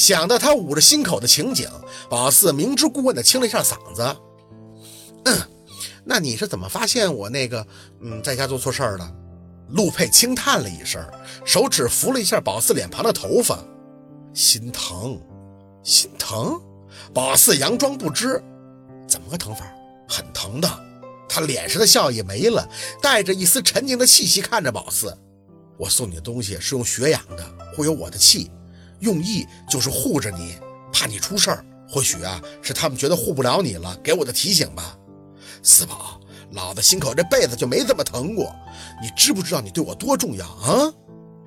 想到他捂着心口的情景，宝四明知故问的清了一下嗓子：“嗯，那你是怎么发现我那个嗯在家做错事儿的？”陆佩轻叹了一声，手指扶了一下宝四脸庞的头发，心疼，心疼。宝四佯装不知，怎么个疼法？很疼的。他脸上的笑意没了，带着一丝沉静的气息看着宝四：“我送你的东西是用血养的，会有我的气，用意就是护着你，怕你出事儿。或许啊，是他们觉得护不了你了，给我的提醒吧。”四宝。老子心口这辈子就没这么疼过，你知不知道你对我多重要啊？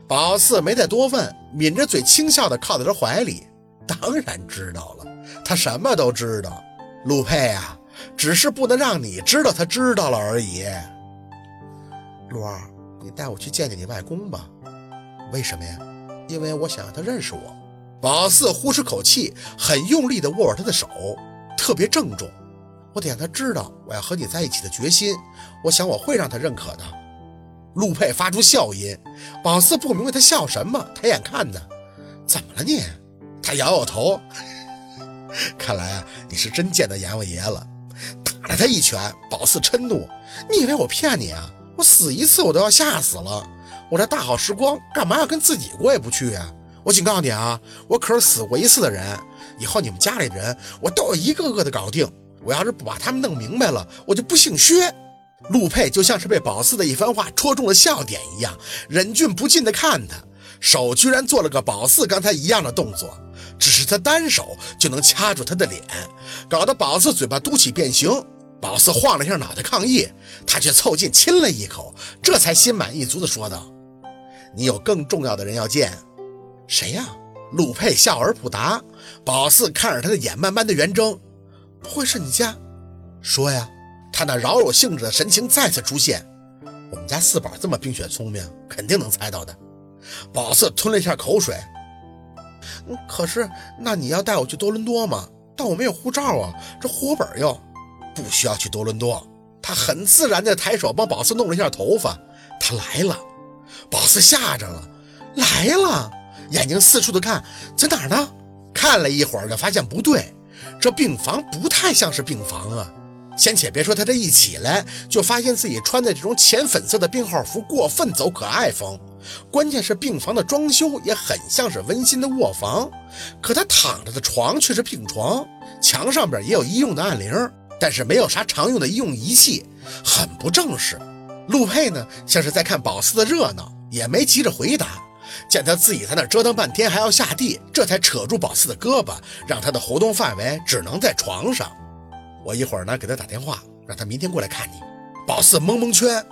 宝四没再多问，抿着嘴轻笑的靠在他怀里。当然知道了，他什么都知道。陆佩啊，只是不能让你知道他知道了而已。陆儿，你带我去见见你外公吧。为什么呀？因为我想让他认识我。宝四呼出口气，很用力地握着他的手，特别郑重。我得让他知道我要和你在一起的决心。我想我会让他认可的。陆佩发出笑音，宝四不明白他笑什么，抬眼看他，怎么了你？他摇摇头，看来，你是真见到阎王爷了。打了他一拳，宝四嗔怒：你以为我骗你啊？我死一次我都要吓死了。我这大好时光干嘛要跟自己过意不去啊？我警告你啊，我可是死过一次的人，以后你们家里人我都要一个个的搞定。我要是不把他们弄明白了，我就不姓薛。陆佩就像是被宝四的一番话戳中了笑点一样，忍俊不禁地看他，手居然做了个宝四刚才一样的动作，只是他单手就能掐住他的脸，搞得宝四嘴巴嘟起变形。宝四晃了一下脑袋抗议，他却凑近亲了一口，这才心满意足地说道：“你有更重要的人要见，谁呀？”陆佩笑而不答。宝四看着他的眼慢慢的圆睁。不会是你家？说呀！他那饶有兴致的神情再次出现。我们家四宝这么冰雪聪明，肯定能猜到的。宝四吞了一下口水。可是，那你要带我去多伦多吗？但我没有护照啊，这户口本又不需要去多伦多。他很自然地抬手帮宝四弄了一下头发。他来了。宝四吓着了，来了，眼睛四处的看，在哪儿呢？看了一会儿，就发现不对。这病房不太像是病房啊！先且别说他这一起来就发现自己穿的这种浅粉色的病号服过分走可爱风，关键是病房的装修也很像是温馨的卧房，可他躺着的床却是病床，墙上边也有医用的按铃，但是没有啥常用的医用仪器，很不正式。陆佩呢，像是在看宝四的热闹，也没急着回答。见他自己在那折腾半天，还要下地，这才扯住宝四的胳膊，让他的活动范围只能在床上。我一会儿呢给他打电话，让他明天过来看你。宝四蒙蒙圈，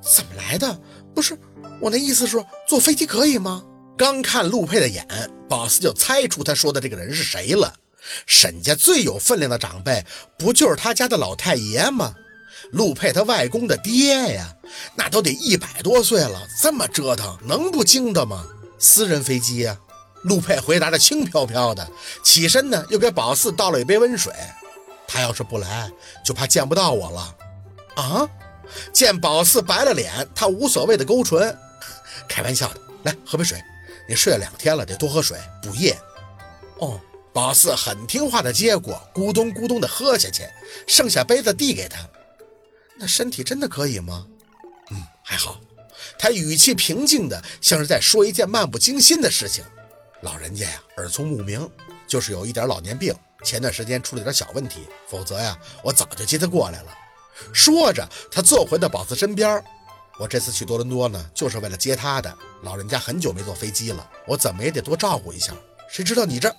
怎么来的？不是我那意思是坐飞机可以吗？刚看陆佩的眼，宝四就猜出他说的这个人是谁了。沈家最有分量的长辈，不就是他家的老太爷吗？陆佩他外公的爹呀，那都得一百多岁了，这么折腾能不惊的吗？私人飞机呀！陆佩回答的轻飘飘的，起身呢又给宝四倒了一杯温水。他要是不来，就怕见不到我了。啊！见宝四白了脸，他无所谓的勾唇，开玩笑的。来喝杯水，你睡了两天了，得多喝水补液。哦，宝四很听话的接过，咕咚咕咚的喝下去，剩下杯子递给他。那身体真的可以吗？嗯，还好。他语气平静的，像是在说一件漫不经心的事情。老人家呀，耳聪目明，就是有一点老年病，前段时间出了点小问题，否则呀，我早就接他过来了。说着，他坐回到宝四身边。我这次去多伦多呢，就是为了接他的。老人家很久没坐飞机了，我怎么也得多照顾一下。谁知道你这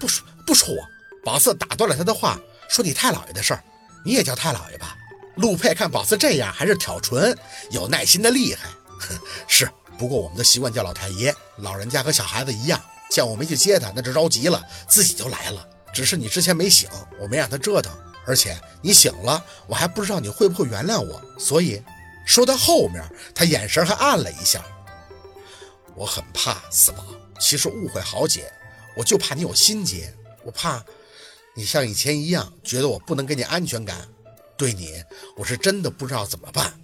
不说不说我？宝四打断了他的话，说你太姥爷的事儿，你也叫太姥爷吧。陆佩看宝四这样，还是挑唇，有耐心的厉害。是，不过我们的习惯叫老太爷，老人家和小孩子一样，见我没去接他，那就着急了，自己就来了。只是你之前没醒，我没让他折腾，而且你醒了，我还不知道你会不会原谅我。所以说到后面，他眼神还暗了一下。我很怕四宝，其实误会好解，我就怕你有心结，我怕你像以前一样，觉得我不能给你安全感。对你，我是真的不知道怎么办。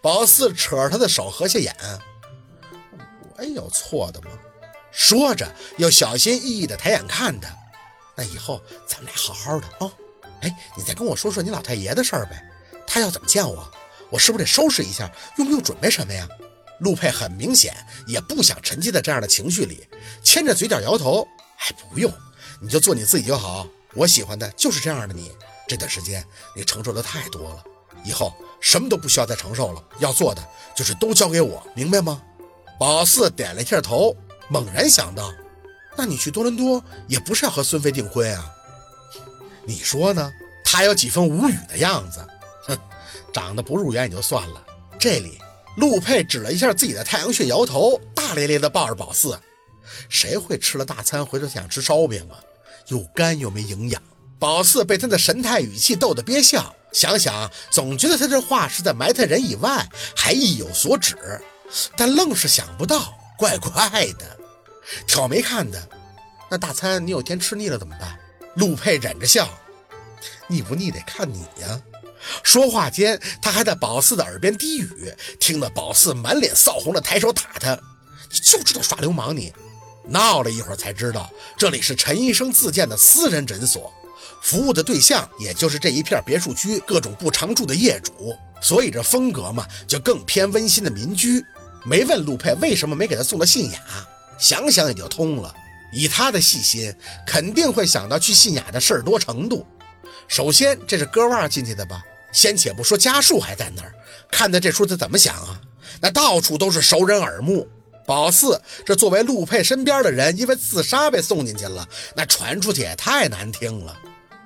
宝四扯着他的手合下眼，我有错的吗？说着又小心翼翼地抬眼看他。那以后咱们俩好好的哦。哎，你再跟我说说你老太爷的事儿呗。他要怎么见我？我是不是得收拾一下？用不用准备什么呀？陆佩很明显也不想沉浸在这样的情绪里，牵着嘴角摇头。哎，不用，你就做你自己就好。我喜欢的就是这样的你。这段时间你承受的太多了，以后什么都不需要再承受了。要做的就是都交给我，明白吗？宝四点了一下头，猛然想到，那你去多伦多也不是要和孙飞订婚啊？你说呢？他有几分无语的样子。哼，长得不入眼也就算了，这里。陆佩指了一下自己的太阳穴，摇头，大咧咧地抱着宝四。谁会吃了大餐回头想吃烧饼啊？又干又没营养。宝四被他的神态语气逗得憋笑，想想总觉得他这话是在埋汰人以外，还意有所指，但愣是想不到，怪怪的。挑眉看他，那大餐你有天吃腻了怎么办？陆佩忍着笑，腻不腻得看你呀。说话间，他还在宝四的耳边低语，听得宝四满脸臊红的抬手打他：“你就知道耍流氓！你闹了一会儿才知道，这里是陈医生自建的私人诊所，服务的对象也就是这一片别墅区各种不常住的业主，所以这风格嘛，就更偏温馨的民居。没问陆佩为什么没给他送到信雅，想想也就通了。以他的细心，肯定会想到去信雅的事儿多程度。首先，这是割腕进去的吧？先且不说家树还在那儿，看的这出他怎么想啊？那到处都是熟人耳目。宝四这作为陆佩身边的人，因为自杀被送进去了，那传出去也太难听了。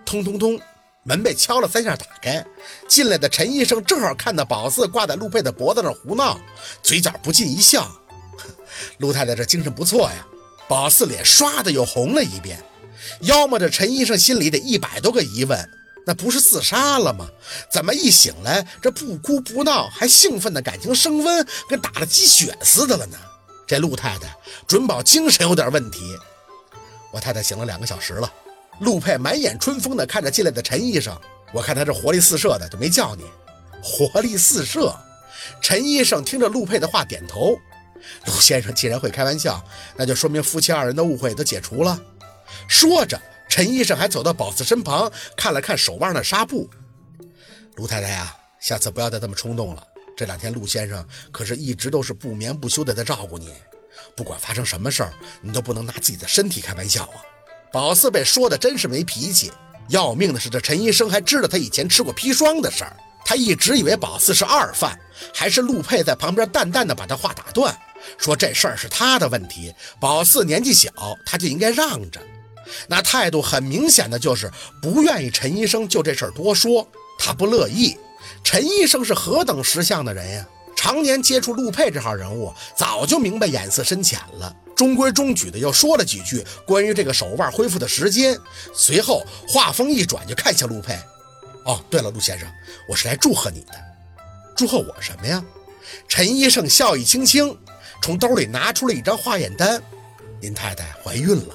通通通，门被敲了三下，打开进来的陈医生正好看到宝四挂在陆佩的脖子上胡闹，嘴角不禁一笑。陆太太这精神不错呀。宝四脸唰的又红了一遍，要么这陈医生心里得一百多个疑问。那不是自杀了吗？怎么一醒来，这不哭不闹，还兴奋的感情升温，跟打了鸡血似的了呢？这陆太太准保精神有点问题。我太太醒了两个小时了。陆佩满眼春风的看着进来的陈医生，我看他这活力四射的，就没叫你。活力四射。陈医生听着陆佩的话点头。陆先生既然会开玩笑，那就说明夫妻二人的误会都解除了。说着。陈医生还走到宝四身旁，看了看手腕的纱布。陆太太呀，下次不要再这么冲动了。这两天陆先生可是一直都是不眠不休的在照顾你，不管发生什么事儿，你都不能拿自己的身体开玩笑啊。宝四被说的真是没脾气。要命的是，这陈医生还知道他以前吃过砒霜的事儿。他一直以为宝四是二犯，还是陆佩在旁边淡淡的把他话打断，说这事儿是他的问题。宝四年纪小，他就应该让着。那态度很明显的就是不愿意陈医生就这事儿多说，他不乐意。陈医生是何等识相的人呀，常年接触陆佩这号人物，早就明白眼色深浅了。中规中矩的又说了几句关于这个手腕恢复的时间，随后话锋一转就看向陆佩：“哦，对了，陆先生，我是来祝贺你的。祝贺我什么呀？”陈医生笑意轻轻，从兜里拿出了一张化验单：“您太太怀孕了。”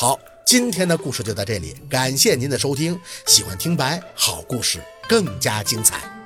好，今天的故事就到这里，感谢您的收听。喜欢听白，好故事更加精彩。